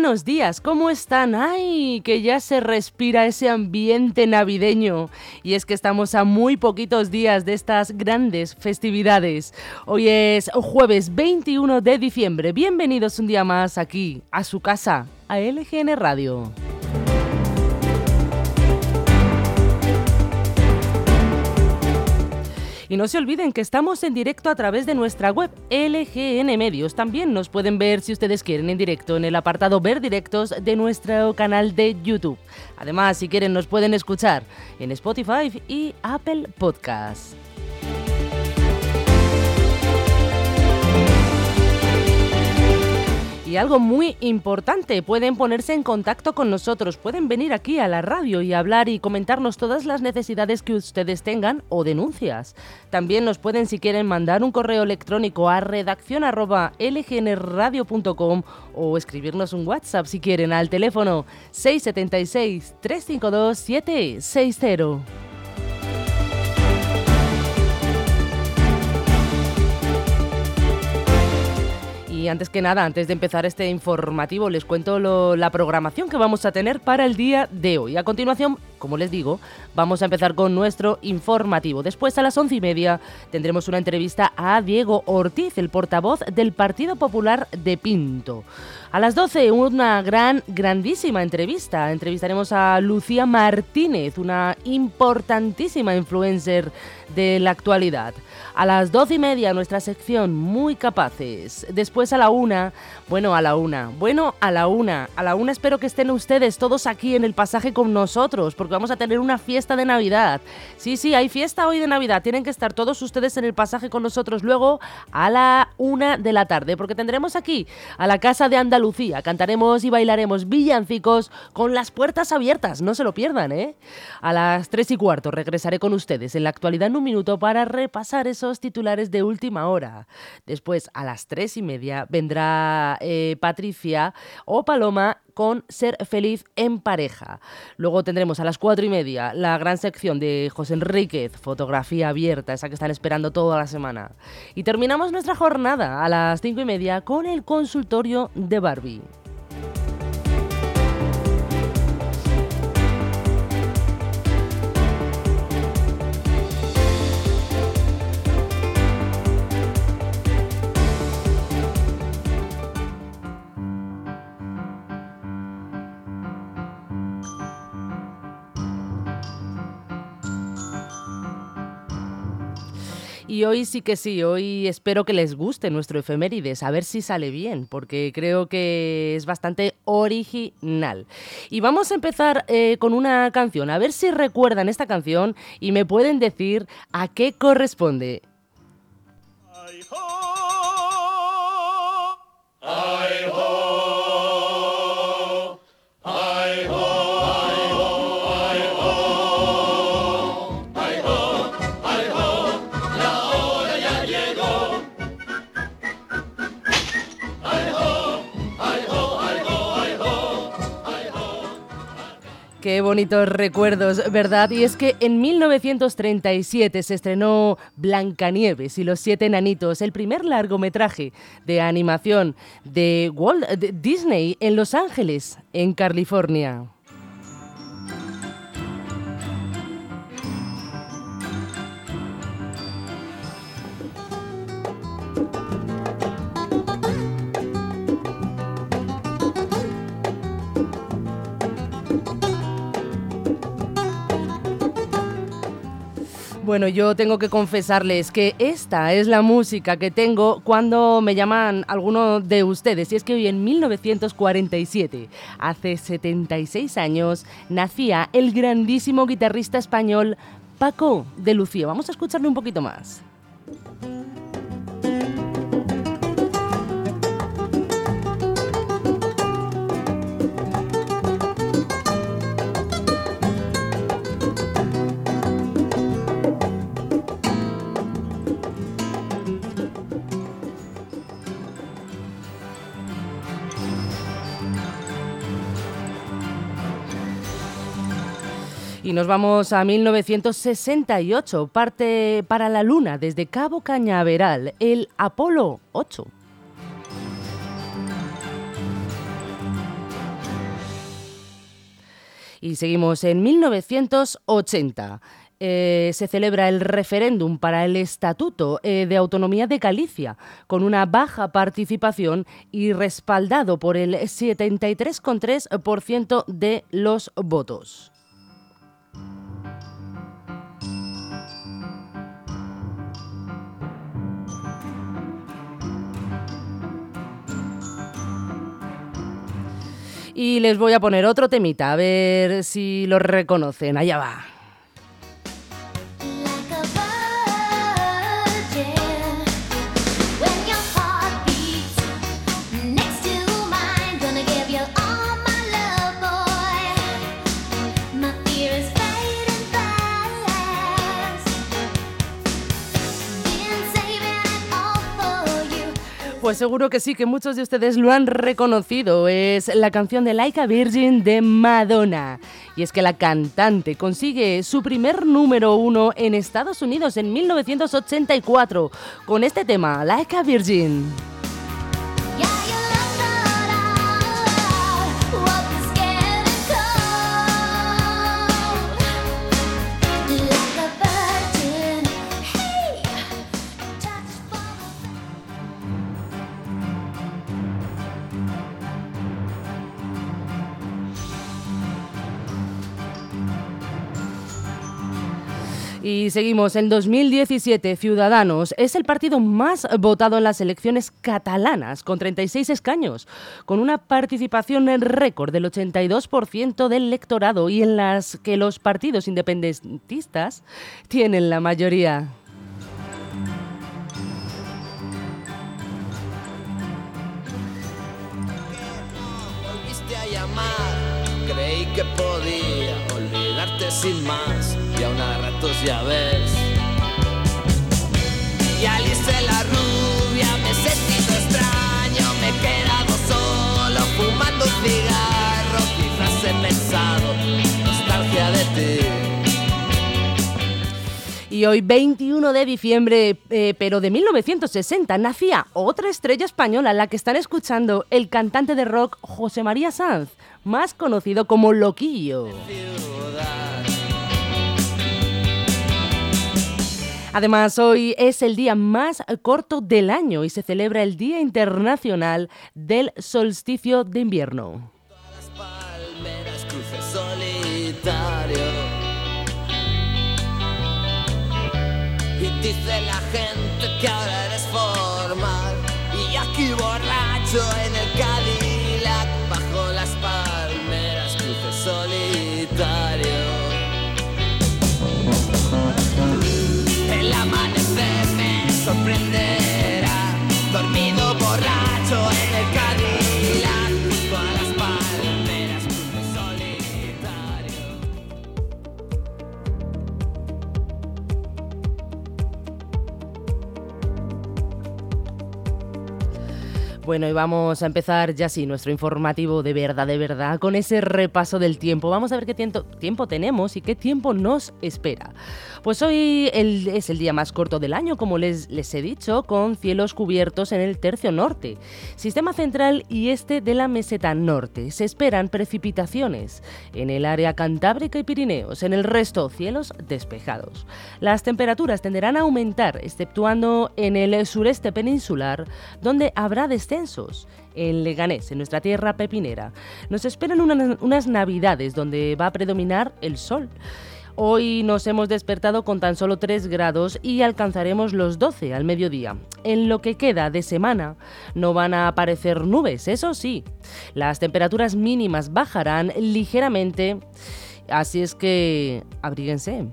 Buenos días, ¿cómo están? ¡Ay! Que ya se respira ese ambiente navideño. Y es que estamos a muy poquitos días de estas grandes festividades. Hoy es jueves 21 de diciembre. Bienvenidos un día más aquí, a su casa, a LGN Radio. Y no se olviden que estamos en directo a través de nuestra web LGN Medios. También nos pueden ver si ustedes quieren en directo en el apartado Ver Directos de nuestro canal de YouTube. Además, si quieren nos pueden escuchar en Spotify y Apple Podcasts. Y algo muy importante, pueden ponerse en contacto con nosotros, pueden venir aquí a la radio y hablar y comentarnos todas las necesidades que ustedes tengan o denuncias. También nos pueden, si quieren, mandar un correo electrónico a redacción.lgnradio.com o escribirnos un WhatsApp si quieren al teléfono 676 352 760. Antes que nada, antes de empezar este informativo, les cuento la programación que vamos a tener para el día de hoy. A continuación, como les digo, vamos a empezar con nuestro informativo. Después, a las once y media, tendremos una entrevista a Diego Ortiz, el portavoz del Partido Popular de Pinto. A las 12, una gran, grandísima entrevista. Entrevistaremos a Lucía Martínez, una importantísima influencer de la actualidad. A las doce y media nuestra sección Muy Capaces. Después a la una, bueno, a la una, bueno, a la una. A la una espero que estén ustedes todos aquí en el pasaje con nosotros, porque vamos a tener una fiesta de Navidad. Sí, sí, hay fiesta hoy de Navidad. Tienen que estar todos ustedes en el pasaje con nosotros luego a la una de la tarde, porque tendremos aquí a la Casa de Andalucía. Cantaremos y bailaremos villancicos con las puertas abiertas. No se lo pierdan, ¿eh? A las tres y cuarto regresaré con ustedes en la actualidad en un minuto para repasar eso titulares de última hora. Después, a las tres y media, vendrá eh, Patricia o Paloma con Ser feliz en pareja. Luego tendremos a las cuatro y media la gran sección de José Enríquez, fotografía abierta, esa que están esperando toda la semana. Y terminamos nuestra jornada a las cinco y media con el consultorio de Barbie. Hoy sí que sí, hoy espero que les guste nuestro efemérides, a ver si sale bien, porque creo que es bastante original. Y vamos a empezar eh, con una canción, a ver si recuerdan esta canción y me pueden decir a qué corresponde. Qué bonitos recuerdos, ¿verdad? Y es que en 1937 se estrenó Blancanieves y los siete enanitos, el primer largometraje de animación de Walt Disney en Los Ángeles, en California. Bueno, yo tengo que confesarles que esta es la música que tengo cuando me llaman alguno de ustedes. Y es que hoy en 1947, hace 76 años, nacía el grandísimo guitarrista español Paco de Lucía. Vamos a escucharle un poquito más. Y nos vamos a 1968, parte para la Luna desde Cabo Cañaveral, el Apolo 8. Y seguimos en 1980. Eh, se celebra el referéndum para el Estatuto eh, de Autonomía de Galicia, con una baja participación y respaldado por el 73,3% de los votos. Y les voy a poner otro temita, a ver si lo reconocen. Allá va. Pues seguro que sí, que muchos de ustedes lo han reconocido. Es la canción de Like a Virgin de Madonna. Y es que la cantante consigue su primer número uno en Estados Unidos en 1984 con este tema, Like a Virgin. Y seguimos, en 2017 Ciudadanos es el partido más votado en las elecciones catalanas, con 36 escaños, con una participación en récord del 82% del electorado y en las que los partidos independentistas tienen la mayoría. Creí que podía olvidarte sin más ya ves. Y Alice la rubia me he sentido extraño, me he quedado solo fumando un cigarro, quizás he pensado nostalgia de ti. Y hoy, 21 de diciembre, eh, pero de 1960, nacía otra estrella española, la que están escuchando, el cantante de rock José María Sanz, más conocido como Loquillo. Además, hoy es el día más corto del año y se celebra el Día Internacional del Solsticio de Invierno. Me Bueno, y vamos a empezar ya sí nuestro informativo de verdad, de verdad, con ese repaso del tiempo. Vamos a ver qué tiempo, tiempo tenemos y qué tiempo nos espera. Pues hoy el- es el día más corto del año, como les, les he dicho, con cielos cubiertos en el tercio norte, sistema central y este de la meseta norte. Se esperan precipitaciones en el área cantábrica y Pirineos, en el resto cielos despejados. Las temperaturas tenderán a aumentar, exceptuando en el sureste peninsular, donde habrá En Leganés, en nuestra tierra pepinera, nos esperan una- unas navidades donde va a predominar el sol. Hoy nos hemos despertado con tan solo 3 grados y alcanzaremos los 12 al mediodía. En lo que queda de semana no van a aparecer nubes, eso sí. Las temperaturas mínimas bajarán ligeramente, así es que abríguense.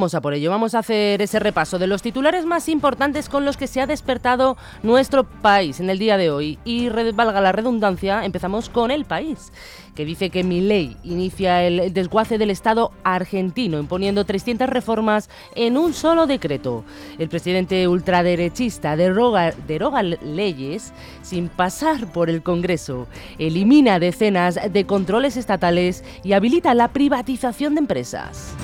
Vamos a por ello, vamos a hacer ese repaso de los titulares más importantes con los que se ha despertado nuestro país en el día de hoy. Y valga la redundancia, empezamos con el país, que dice que mi ley inicia el desguace del Estado argentino, imponiendo 300 reformas en un solo decreto. El presidente ultraderechista deroga leyes sin pasar por el Congreso, elimina decenas de controles estatales y habilita la privatización de empresas.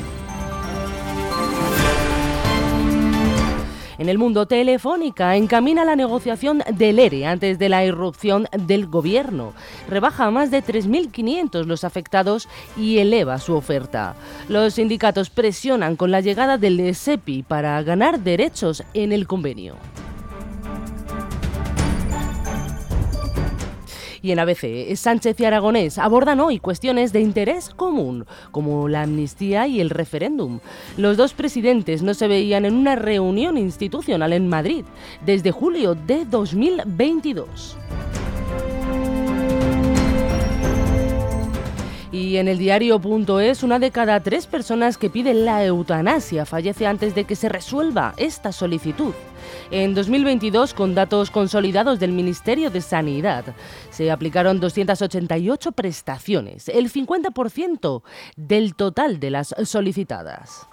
En el mundo, Telefónica encamina la negociación del ERE antes de la irrupción del gobierno. Rebaja a más de 3.500 los afectados y eleva su oferta. Los sindicatos presionan con la llegada del SEPI para ganar derechos en el convenio. Y en ABC, Sánchez y Aragonés abordan hoy cuestiones de interés común, como la amnistía y el referéndum. Los dos presidentes no se veían en una reunión institucional en Madrid desde julio de 2022. Y en el diario.es, una de cada tres personas que piden la eutanasia fallece antes de que se resuelva esta solicitud. En 2022, con datos consolidados del Ministerio de Sanidad, se aplicaron 288 prestaciones, el 50% del total de las solicitadas.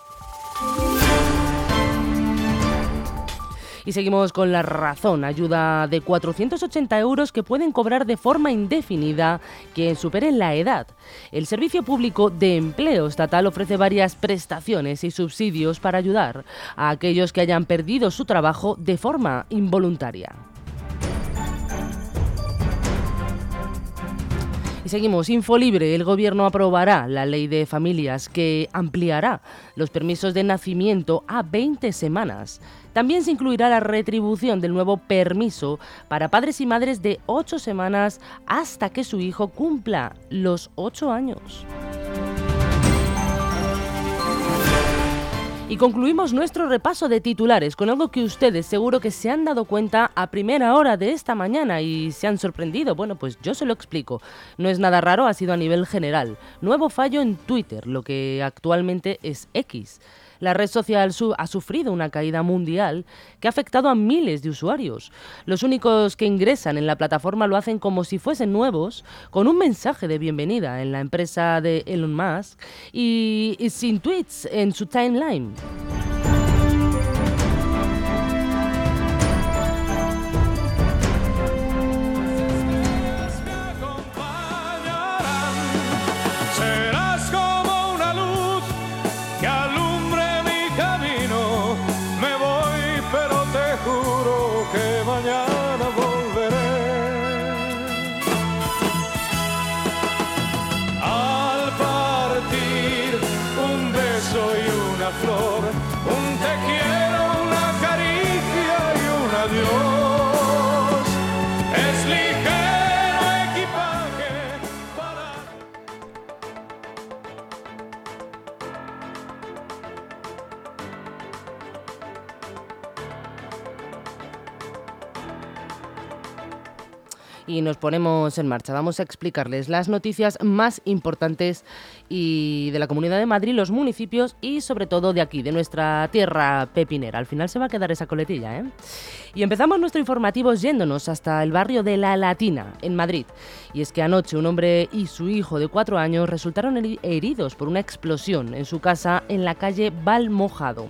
Y seguimos con la razón, ayuda de 480 euros que pueden cobrar de forma indefinida quien superen la edad. El Servicio Público de Empleo Estatal ofrece varias prestaciones y subsidios para ayudar a aquellos que hayan perdido su trabajo de forma involuntaria. Y seguimos, Infolibre, el gobierno aprobará la ley de familias que ampliará los permisos de nacimiento a 20 semanas. También se incluirá la retribución del nuevo permiso para padres y madres de 8 semanas hasta que su hijo cumpla los 8 años. Y concluimos nuestro repaso de titulares con algo que ustedes seguro que se han dado cuenta a primera hora de esta mañana y se han sorprendido. Bueno, pues yo se lo explico. No es nada raro, ha sido a nivel general. Nuevo fallo en Twitter, lo que actualmente es X. La red social ha sufrido una caída mundial que ha afectado a miles de usuarios. Los únicos que ingresan en la plataforma lo hacen como si fuesen nuevos, con un mensaje de bienvenida en la empresa de Elon Musk y, y sin tweets en su timeline. Y nos ponemos en marcha. Vamos a explicarles las noticias más importantes y de la Comunidad de Madrid, los municipios y sobre todo de aquí, de nuestra tierra pepinera. Al final se va a quedar esa coletilla, ¿eh? Y empezamos nuestro informativo yéndonos hasta el barrio de La Latina, en Madrid. Y es que anoche un hombre y su hijo de cuatro años resultaron heridos por una explosión en su casa en la calle Valmojado.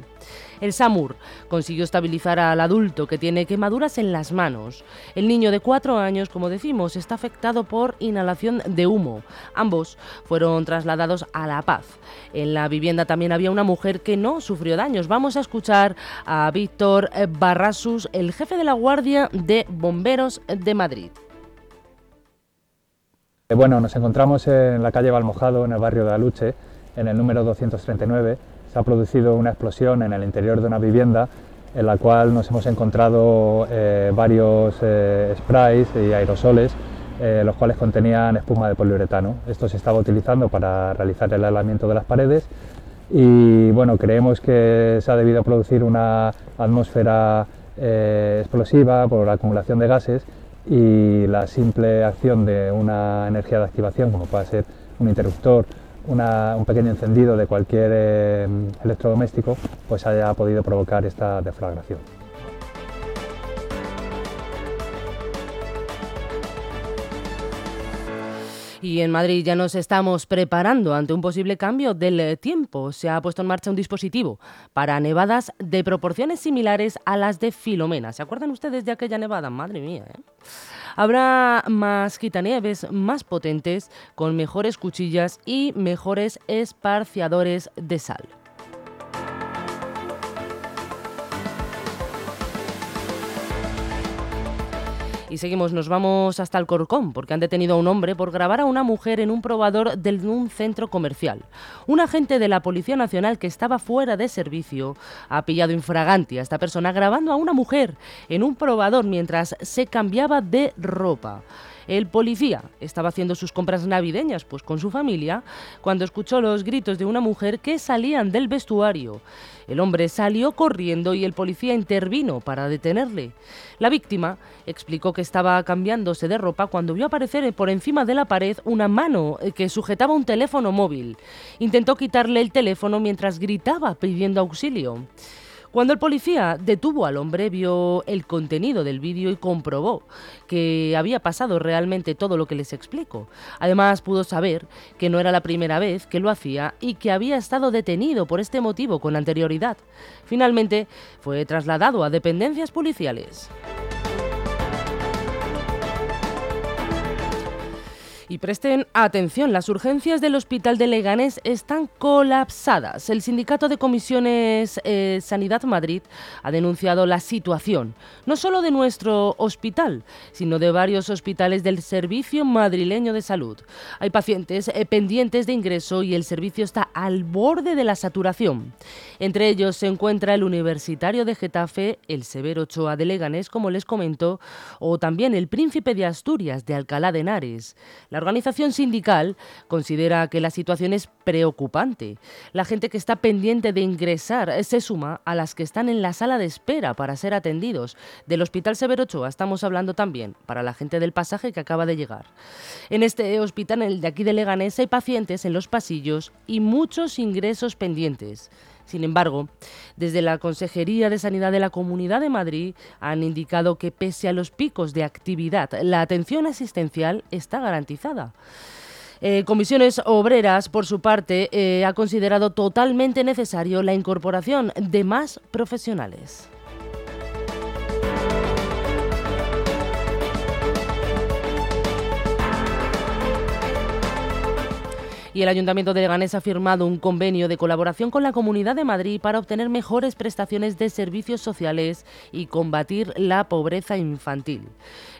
El SAMUR consiguió estabilizar al adulto que tiene quemaduras en las manos. El niño de cuatro años, como decimos, está afectado por inhalación de humo. Ambos fueron trasladados a La Paz. En la vivienda también había una mujer que no sufrió daños. Vamos a escuchar a Víctor Barrasus, el jefe de la Guardia de Bomberos de Madrid. Bueno, nos encontramos en la calle Valmojado, en el barrio de Aluche, en el número 239 se ha producido una explosión en el interior de una vivienda en la cual nos hemos encontrado eh, varios eh, sprays y aerosoles, eh, los cuales contenían espuma de poliuretano. Esto se estaba utilizando para realizar el aislamiento de las paredes y bueno, creemos que se ha debido producir una atmósfera explosiva por la acumulación de gases y la simple acción de una energía de activación, como puede ser un interruptor un pequeño encendido de cualquier eh, electrodoméstico pues haya podido provocar esta deflagración. Y en Madrid ya nos estamos preparando ante un posible cambio del tiempo. Se ha puesto en marcha un dispositivo para nevadas de proporciones similares a las de Filomena. ¿Se acuerdan ustedes de aquella nevada? Madre mía, ¿eh? Habrá más quitanieves más potentes, con mejores cuchillas y mejores esparciadores de sal. Y seguimos, nos vamos hasta el Corcón, porque han detenido a un hombre por grabar a una mujer en un probador de un centro comercial. Un agente de la Policía Nacional que estaba fuera de servicio ha pillado infraganti a esta persona grabando a una mujer en un probador mientras se cambiaba de ropa. El policía estaba haciendo sus compras navideñas pues con su familia cuando escuchó los gritos de una mujer que salían del vestuario. El hombre salió corriendo y el policía intervino para detenerle. La víctima explicó que estaba cambiándose de ropa cuando vio aparecer por encima de la pared una mano que sujetaba un teléfono móvil. Intentó quitarle el teléfono mientras gritaba pidiendo auxilio. Cuando el policía detuvo al hombre, vio el contenido del vídeo y comprobó que había pasado realmente todo lo que les explico. Además, pudo saber que no era la primera vez que lo hacía y que había estado detenido por este motivo con anterioridad. Finalmente, fue trasladado a dependencias policiales. Y presten atención, las urgencias del Hospital de Leganés están colapsadas. El Sindicato de Comisiones eh, Sanidad Madrid ha denunciado la situación, no solo de nuestro hospital, sino de varios hospitales del Servicio Madrileño de Salud. Hay pacientes eh, pendientes de ingreso y el servicio está al borde de la saturación. Entre ellos se encuentra el Universitario de Getafe, el Severo Ochoa de Leganés, como les comento, o también el Príncipe de Asturias de Alcalá de Henares. La organización sindical considera que la situación es preocupante. La gente que está pendiente de ingresar se suma a las que están en la sala de espera para ser atendidos. Del Hospital Severo Ochoa estamos hablando también para la gente del pasaje que acaba de llegar. En este hospital, el de aquí de Leganés, hay pacientes en los pasillos y muchos ingresos pendientes. Sin embargo, desde la Consejería de Sanidad de la Comunidad de Madrid han indicado que pese a los picos de actividad, la atención asistencial está garantizada. Eh, Comisiones Obreras, por su parte, eh, ha considerado totalmente necesario la incorporación de más profesionales. Y el Ayuntamiento de Leganés ha firmado un convenio de colaboración con la Comunidad de Madrid para obtener mejores prestaciones de servicios sociales y combatir la pobreza infantil.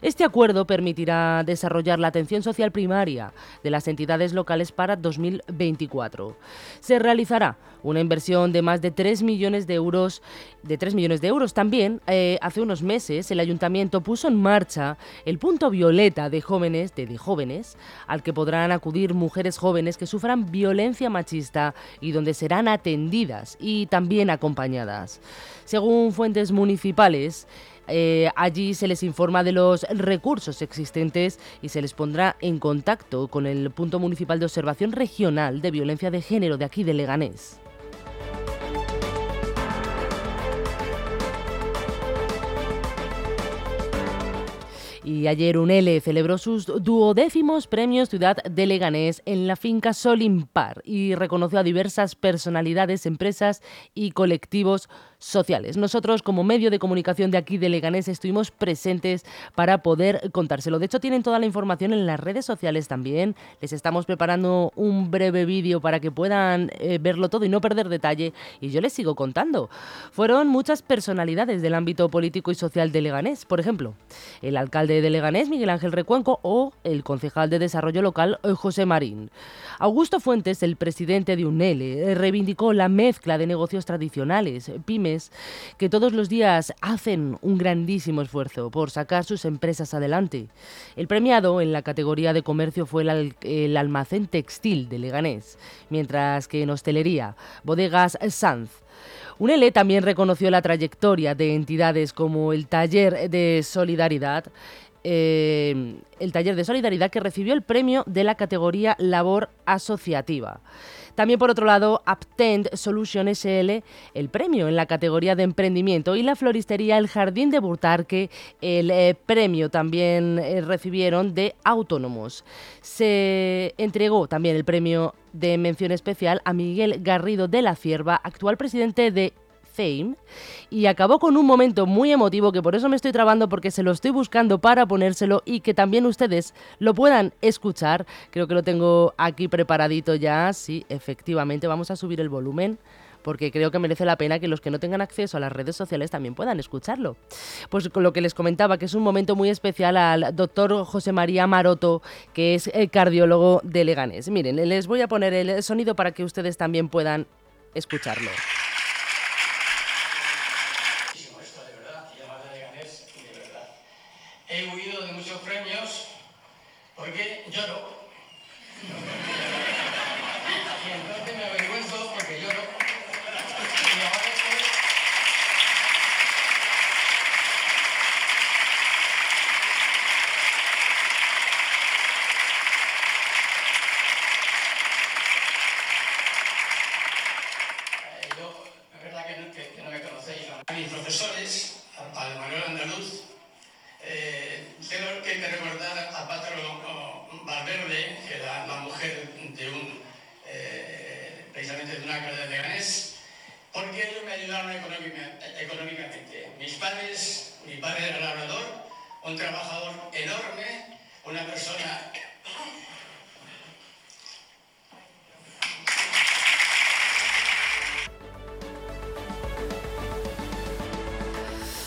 Este acuerdo permitirá desarrollar la atención social primaria de las entidades locales para 2024. Se realizará una inversión de más de 3 millones de euros. De 3 millones de euros también, eh, hace unos meses, el ayuntamiento puso en marcha el punto violeta de jóvenes, de, de jóvenes, al que podrán acudir mujeres jóvenes que sufran violencia machista y donde serán atendidas y también acompañadas. Según fuentes municipales, eh, allí se les informa de los recursos existentes y se les pondrá en contacto con el punto municipal de observación regional de violencia de género de aquí de Leganés. Y ayer UNELE celebró sus duodécimos premios Ciudad de Leganés en la finca Solimpar y reconoció a diversas personalidades, empresas y colectivos sociales. Nosotros, como medio de comunicación de aquí de Leganés, estuvimos presentes para poder contárselo. De hecho, tienen toda la información en las redes sociales también. Les estamos preparando un breve vídeo para que puedan eh, verlo todo y no perder detalle. Y yo les sigo contando. Fueron muchas personalidades del ámbito político y social de Leganés. Por ejemplo, el alcalde de Leganés, Miguel Ángel Recuenco, o el concejal de Desarrollo Local, eh, José Marín. Augusto Fuentes, el presidente de UNELE, eh, reivindicó la mezcla de negocios tradicionales, pymes, que todos los días hacen un grandísimo esfuerzo por sacar sus empresas adelante. El premiado en la categoría de comercio fue el, almacén textil de Leganés, mientras que en hostelería, bodegas Sanz. UNELE también reconoció la trayectoria de entidades como el Taller de Solidaridad, eh, el taller de solidaridad que recibió el premio de la categoría Labor Asociativa. También, por otro lado, Aptend Solution SL, el premio en la categoría de emprendimiento, y la floristería El Jardín de Burtarque, el eh, premio también eh, recibieron de autónomos. Se entregó también el premio de mención especial a Miguel Garrido de la Cierva, actual presidente de Y acabó con un momento muy emotivo que por eso me estoy trabando porque se lo estoy buscando para ponérselo y que también ustedes lo puedan escuchar. Creo que lo tengo aquí preparadito ya. Sí, efectivamente, vamos a subir el volumen porque creo que merece la pena que los que no tengan acceso a las redes sociales también puedan escucharlo. Pues con lo que les comentaba, que es un momento muy especial al doctor José María Maroto, que es el cardiólogo de Leganés. Miren, les voy a poner el sonido para que ustedes también puedan escucharlo. que, no me conocéis. A mis profesores, al padre Manuel Andaluz, eh, tengo que recordar a Patro Valverde, que era la mujer de un, eh, precisamente de una carrera de Ganés, porque ellos me ayudaron económicamente. Mis padres, mi padre era labrador, un trabajador enorme, una persona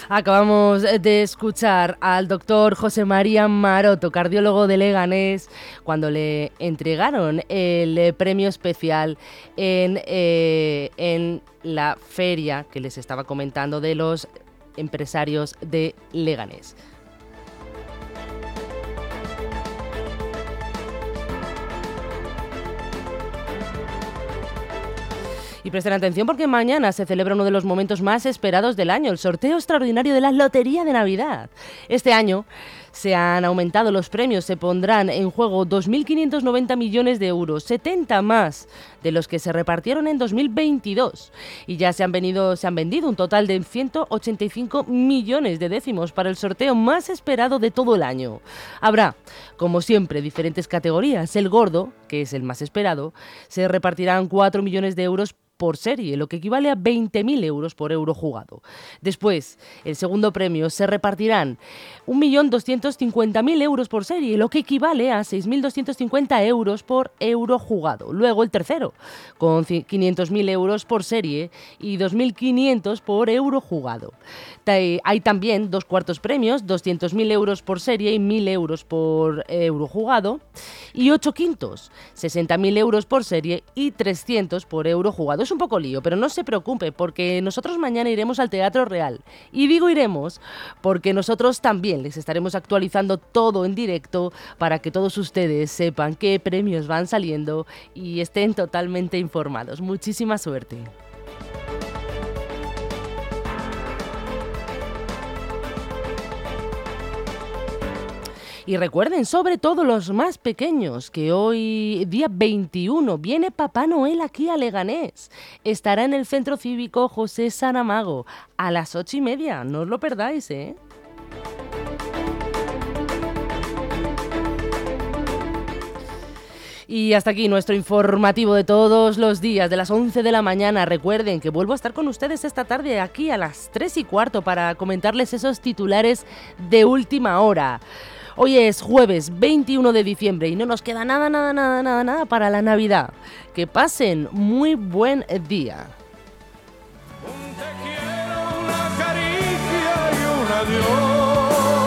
Acabamos de escuchar al doctor José María Maroto, cardiólogo de Leganés, cuando le entregaron el premio especial en, eh, en la feria que les estaba comentando de los empresarios de Leganés. Y presten atención porque mañana se celebra uno de los momentos más esperados del año, el sorteo extraordinario de la Lotería de Navidad. Este año se han aumentado los premios, se pondrán en juego 2.590 millones de euros, 70 más de los que se repartieron en 2022. Y ya se han, venido, se han vendido un total de 185 millones de décimos para el sorteo más esperado de todo el año. Habrá, como siempre, diferentes categorías. El gordo, que es el más esperado, se repartirán 4 millones de euros por serie, lo que equivale a 20.000 euros por euro jugado. Después, el segundo premio se repartirán 1.250.000 euros por serie, lo que equivale a 6.250 euros por euro jugado. Luego el tercero, con 500.000 euros por serie y 2.500 por euro jugado. Hay también dos cuartos premios, 200.000 euros por serie y 1.000 euros por euro jugado. Y ocho quintos, 60.000 euros por serie y 300 por euro jugado. Es un poco lío, pero no se preocupe porque nosotros mañana iremos al Teatro Real. Y digo iremos porque nosotros también les estaremos actualizando todo en directo para que todos ustedes sepan qué premios van saliendo y estén totalmente informados. Muchísima suerte. Y recuerden, sobre todo los más pequeños, que hoy, día 21, viene Papá Noel aquí a Leganés. Estará en el Centro Cívico José Saramago a las ocho y media. No os lo perdáis, ¿eh? Y hasta aquí nuestro informativo de todos los días, de las 11 de la mañana. Recuerden que vuelvo a estar con ustedes esta tarde aquí a las 3 y cuarto para comentarles esos titulares de última hora. Hoy es jueves 21 de diciembre y no nos queda nada, nada, nada, nada, nada para la Navidad. Que pasen muy buen día. Un te quiero, una caricia y un adiós.